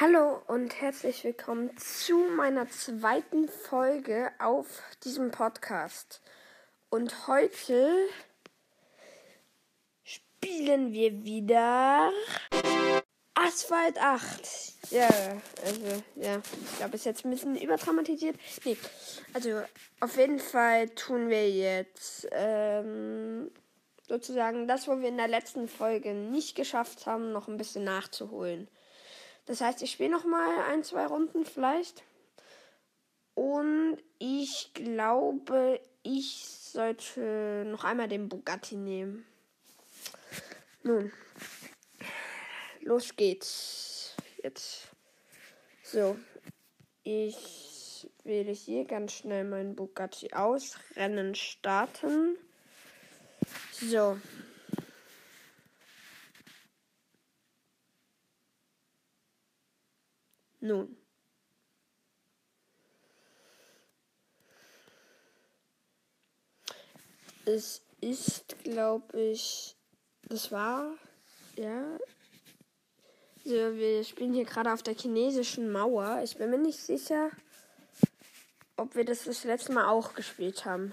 Hallo und herzlich willkommen zu meiner zweiten Folge auf diesem Podcast. Und heute spielen wir wieder Asphalt 8. Ja, also, ja, ich glaube, ist jetzt ein bisschen übertraumatisiert. Nee, also, auf jeden Fall tun wir jetzt ähm, sozusagen das, wo wir in der letzten Folge nicht geschafft haben, noch ein bisschen nachzuholen. Das heißt, ich spiele noch mal ein, zwei Runden vielleicht. Und ich glaube, ich sollte noch einmal den Bugatti nehmen. Nun, los geht's. Jetzt. So, ich wähle hier ganz schnell meinen Bugatti aus. Rennen starten. So, Nun. Es ist, glaube ich, das war, ja. Also wir spielen hier gerade auf der chinesischen Mauer. Ich bin mir nicht sicher, ob wir das das letzte Mal auch gespielt haben.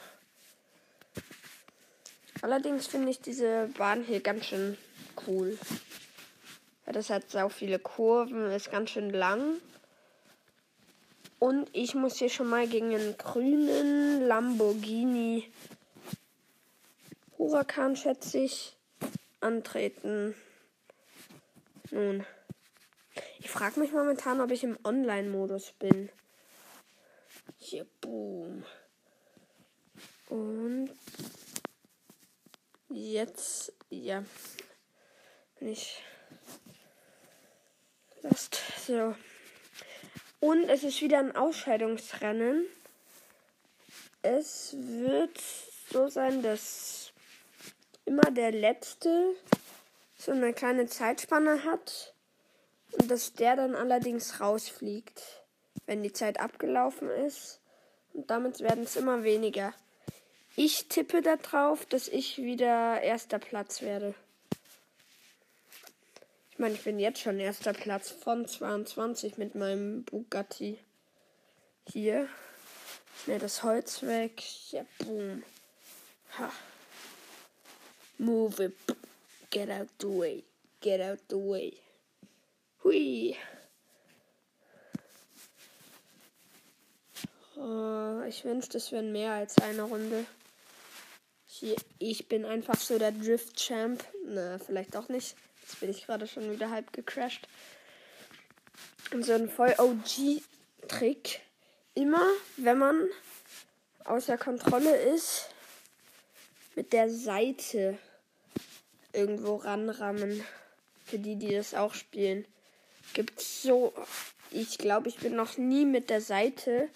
Allerdings finde ich diese Bahn hier ganz schön cool. Das hat so viele Kurven, ist ganz schön lang. Und ich muss hier schon mal gegen einen grünen Lamborghini Huracan, schätze ich, antreten. Nun. Ich frage mich momentan, ob ich im Online-Modus bin. Hier, boom. Und jetzt, ja, bin ich Last. So. Und es ist wieder ein Ausscheidungsrennen. Es wird so sein, dass immer der Letzte so eine kleine Zeitspanne hat und dass der dann allerdings rausfliegt, wenn die Zeit abgelaufen ist. Und damit werden es immer weniger. Ich tippe darauf, dass ich wieder erster Platz werde. Ich meine, ich bin jetzt schon erster Platz von 22 mit meinem Bugatti. Hier. Schnell das Holz weg. Ja, boom. Ha. Move it. Get out the way. Get out the way. Hui. Oh, ich wünschte, es wären mehr als eine Runde. Hier, ich bin einfach so der Drift-Champ. Na, vielleicht auch nicht. Jetzt bin ich gerade schon wieder halb gecrashed. Und so ein voll OG-Trick. Immer, wenn man außer Kontrolle ist, mit der Seite irgendwo ranrammen. Für die, die das auch spielen. Gibt's so. Ich glaube, ich bin noch nie mit der Seite,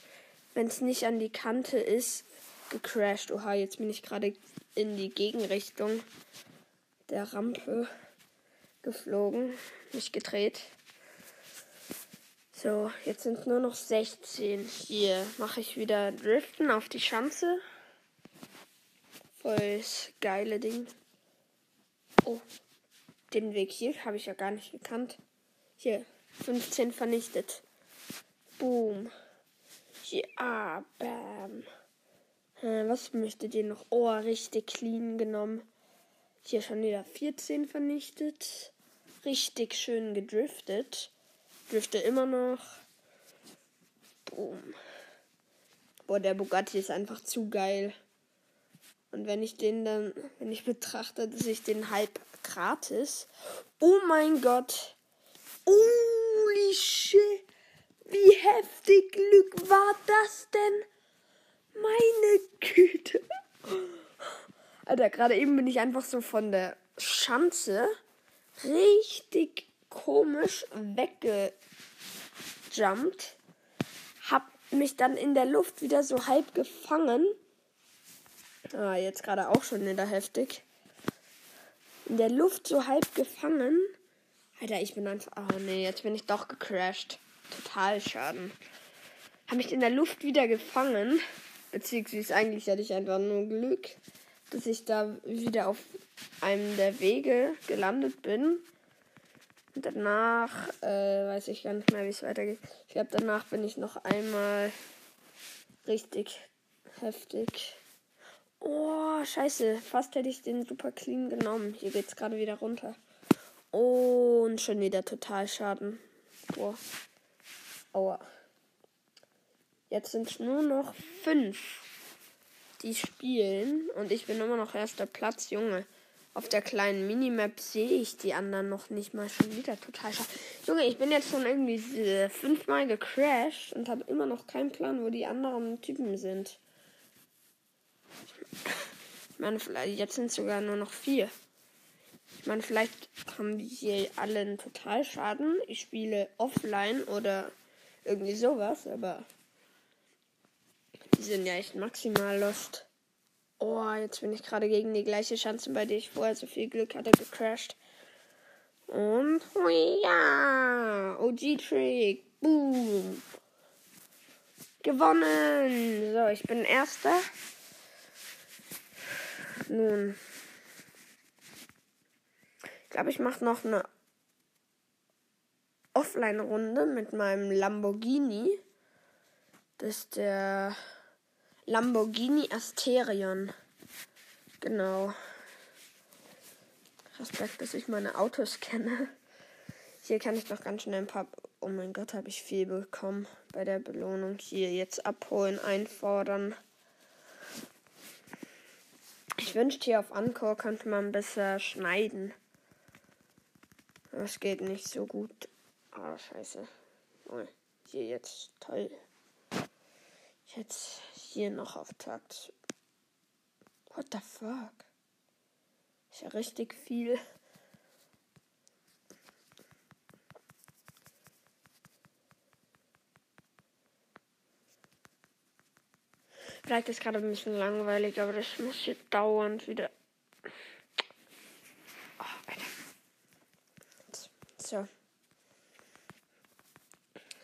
wenn es nicht an die Kante ist, gecrashed. Oha, jetzt bin ich gerade in die Gegenrichtung der Rampe geflogen, nicht gedreht. So, jetzt sind nur noch 16. Hier mache ich wieder Driften auf die Schanze. Voll geile Ding. Oh, den Weg hier habe ich ja gar nicht gekannt. Hier, 15 vernichtet. Boom. Hier, ah, bam. Äh, was möchtet ihr noch? Oh, richtig clean genommen. Hier schon wieder 14 vernichtet. Richtig schön gedriftet. Drifte immer noch. Boom. Boah, der Bugatti ist einfach zu geil. Und wenn ich den dann, wenn ich betrachte, dass ich den halb gratis. Oh mein Gott. Holy shit. Wie heftig Glück war das denn? Meine Güte. Alter, gerade eben bin ich einfach so von der Schanze richtig komisch weggejumpt. Hab mich dann in der Luft wieder so halb gefangen. Ah, jetzt gerade auch schon wieder heftig. In der Luft so halb gefangen. Alter, ich bin einfach. Oh nee, jetzt bin ich doch gecrashed. Total Schaden. Hab mich in der Luft wieder gefangen. Beziehungsweise eigentlich hatte ich einfach nur Glück dass ich da wieder auf einem der Wege gelandet bin. Und danach äh, weiß ich gar nicht mehr, wie es weitergeht. Ich glaube, danach bin ich noch einmal richtig heftig. Oh, scheiße. Fast hätte ich den super clean genommen. Hier geht es gerade wieder runter. Und schon wieder total Schaden. Boah. Aua. Jetzt sind es nur noch fünf, die spielen. Und ich bin immer noch erster Platz, Junge. Auf der kleinen Minimap sehe ich die anderen noch nicht mal schon wieder total schade. Junge, ich bin jetzt schon irgendwie äh, fünfmal gecrashed und habe immer noch keinen Plan, wo die anderen Typen sind. Ich meine, vielleicht jetzt sind sogar nur noch vier. Ich meine, vielleicht haben die hier alle einen Totalschaden. Ich spiele offline oder irgendwie sowas, aber die sind ja echt maximal lost. Oh, jetzt bin ich gerade gegen die gleiche Chance, bei der ich vorher so viel Glück hatte, gecrashed. Und ja, OG-Trick. Boom. Gewonnen. So, ich bin Erster. Nun. Ich glaube, ich mache noch eine Offline-Runde mit meinem Lamborghini. Das ist der Lamborghini Asterion. Genau. Respekt, dass ich meine Autos kenne. Hier kann ich noch ganz schnell ein paar. Oh mein Gott, habe ich viel bekommen bei der Belohnung. Hier jetzt abholen, einfordern. Ich wünschte, hier auf Anchor könnte man besser schneiden. Das geht nicht so gut. Ah, oh, scheiße. Hier jetzt toll. Jetzt hier noch auf Takt. What the fuck? Ist ja richtig viel. Vielleicht ist gerade ein bisschen langweilig, aber das muss hier dauernd wieder. Oh, Alter. So.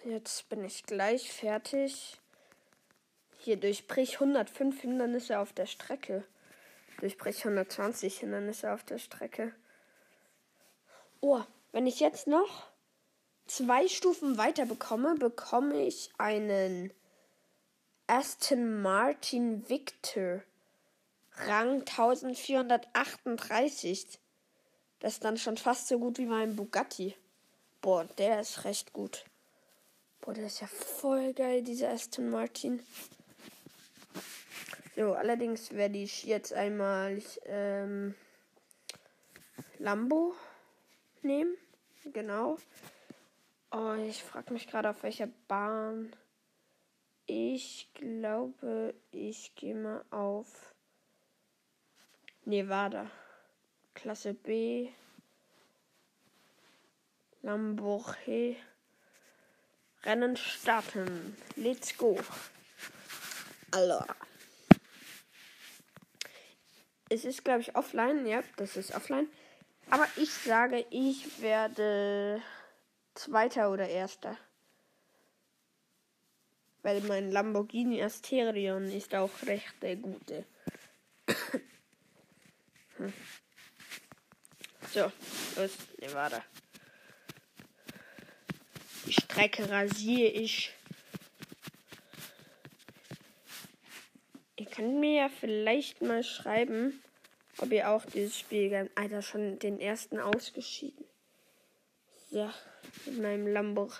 Jetzt bin ich gleich fertig. Hier durchbrich 105 Hindernisse auf der Strecke. Durchbrich 120 Hindernisse auf der Strecke. Oh, wenn ich jetzt noch zwei Stufen weiter bekomme, bekomme ich einen Aston Martin Victor. Rang 1438. Das ist dann schon fast so gut wie mein Bugatti. Boah, der ist recht gut. Boah, der ist ja voll geil, dieser Aston Martin. So, allerdings werde ich jetzt einmal ähm, Lambo nehmen. Genau. Oh, ich frage mich gerade, auf welcher Bahn. Ich glaube, ich gehe mal auf Nevada. Klasse B. Lamborghini. Rennen starten. Let's go. Allah es ist, glaube ich, offline. Ja, das ist offline. Aber ich sage, ich werde Zweiter oder Erster. Weil mein Lamborghini Asterion ist auch recht der gute. hm. So, los, Nevada. Die Strecke rasiere ich. Ihr könnt mir ja vielleicht mal schreiben, ob ihr auch dieses Spiel gerne. Alter, schon den ersten ausgeschieden. So, mit meinem Lambo.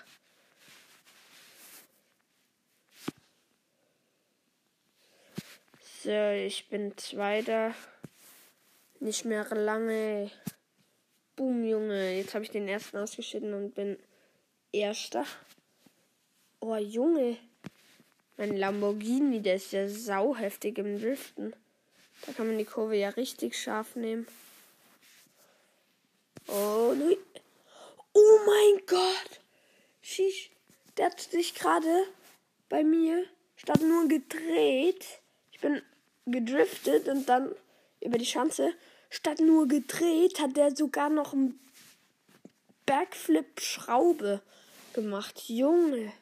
So, ich bin Zweiter. Nicht mehr lange. Boom, Junge. Jetzt habe ich den ersten ausgeschieden und bin Erster. Oh, Junge. Mein Lamborghini, der ist ja sauheftig im Driften. Da kann man die Kurve ja richtig scharf nehmen. Oh, nein. Oh mein Gott. Sheesh. Der hat sich gerade bei mir statt nur gedreht. Ich bin gedriftet und dann über die Schanze. Statt nur gedreht hat der sogar noch einen Backflip-Schraube gemacht. Junge.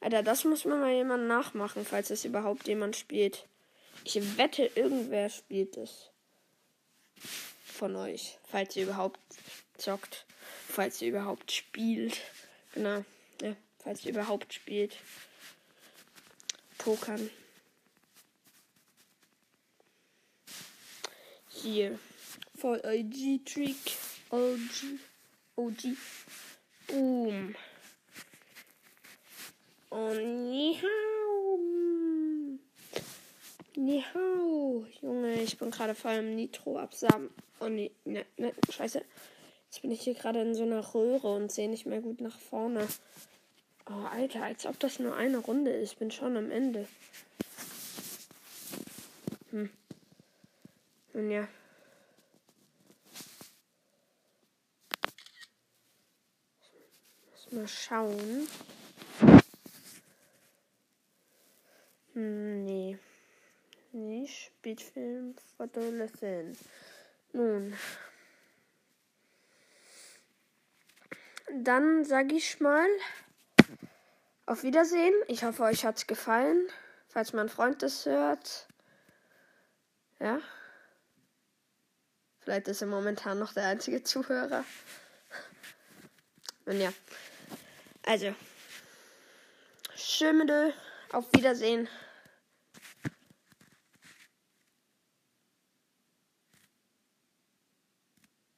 Alter, das muss man mal jemand nachmachen, falls es überhaupt jemand spielt. Ich wette, irgendwer spielt es. Von euch. Falls ihr überhaupt zockt. Falls ihr überhaupt spielt. Genau. Ja, falls ihr überhaupt spielt. Pokern. Hier. Voll IG Trick. OG. OG. Boom. Und Nihau. Nihau. Junge, ich bin gerade voll im Nitro absamen. Oh nee, ne, ne, scheiße. Jetzt bin ich hier gerade in so einer Röhre und sehe nicht mehr gut nach vorne. Oh, Alter, als ob das nur eine Runde ist. Ich bin schon am Ende. Hm. Nun ja. Mal schauen. Hm, nee. Spielfilm Fotolesen. Nun. Dann sage ich mal auf Wiedersehen. Ich hoffe, euch hat es gefallen. Falls mein Freund das hört. Ja. Vielleicht ist er momentan noch der einzige Zuhörer. Und ja. Also. Schön mit Auf Wiedersehen.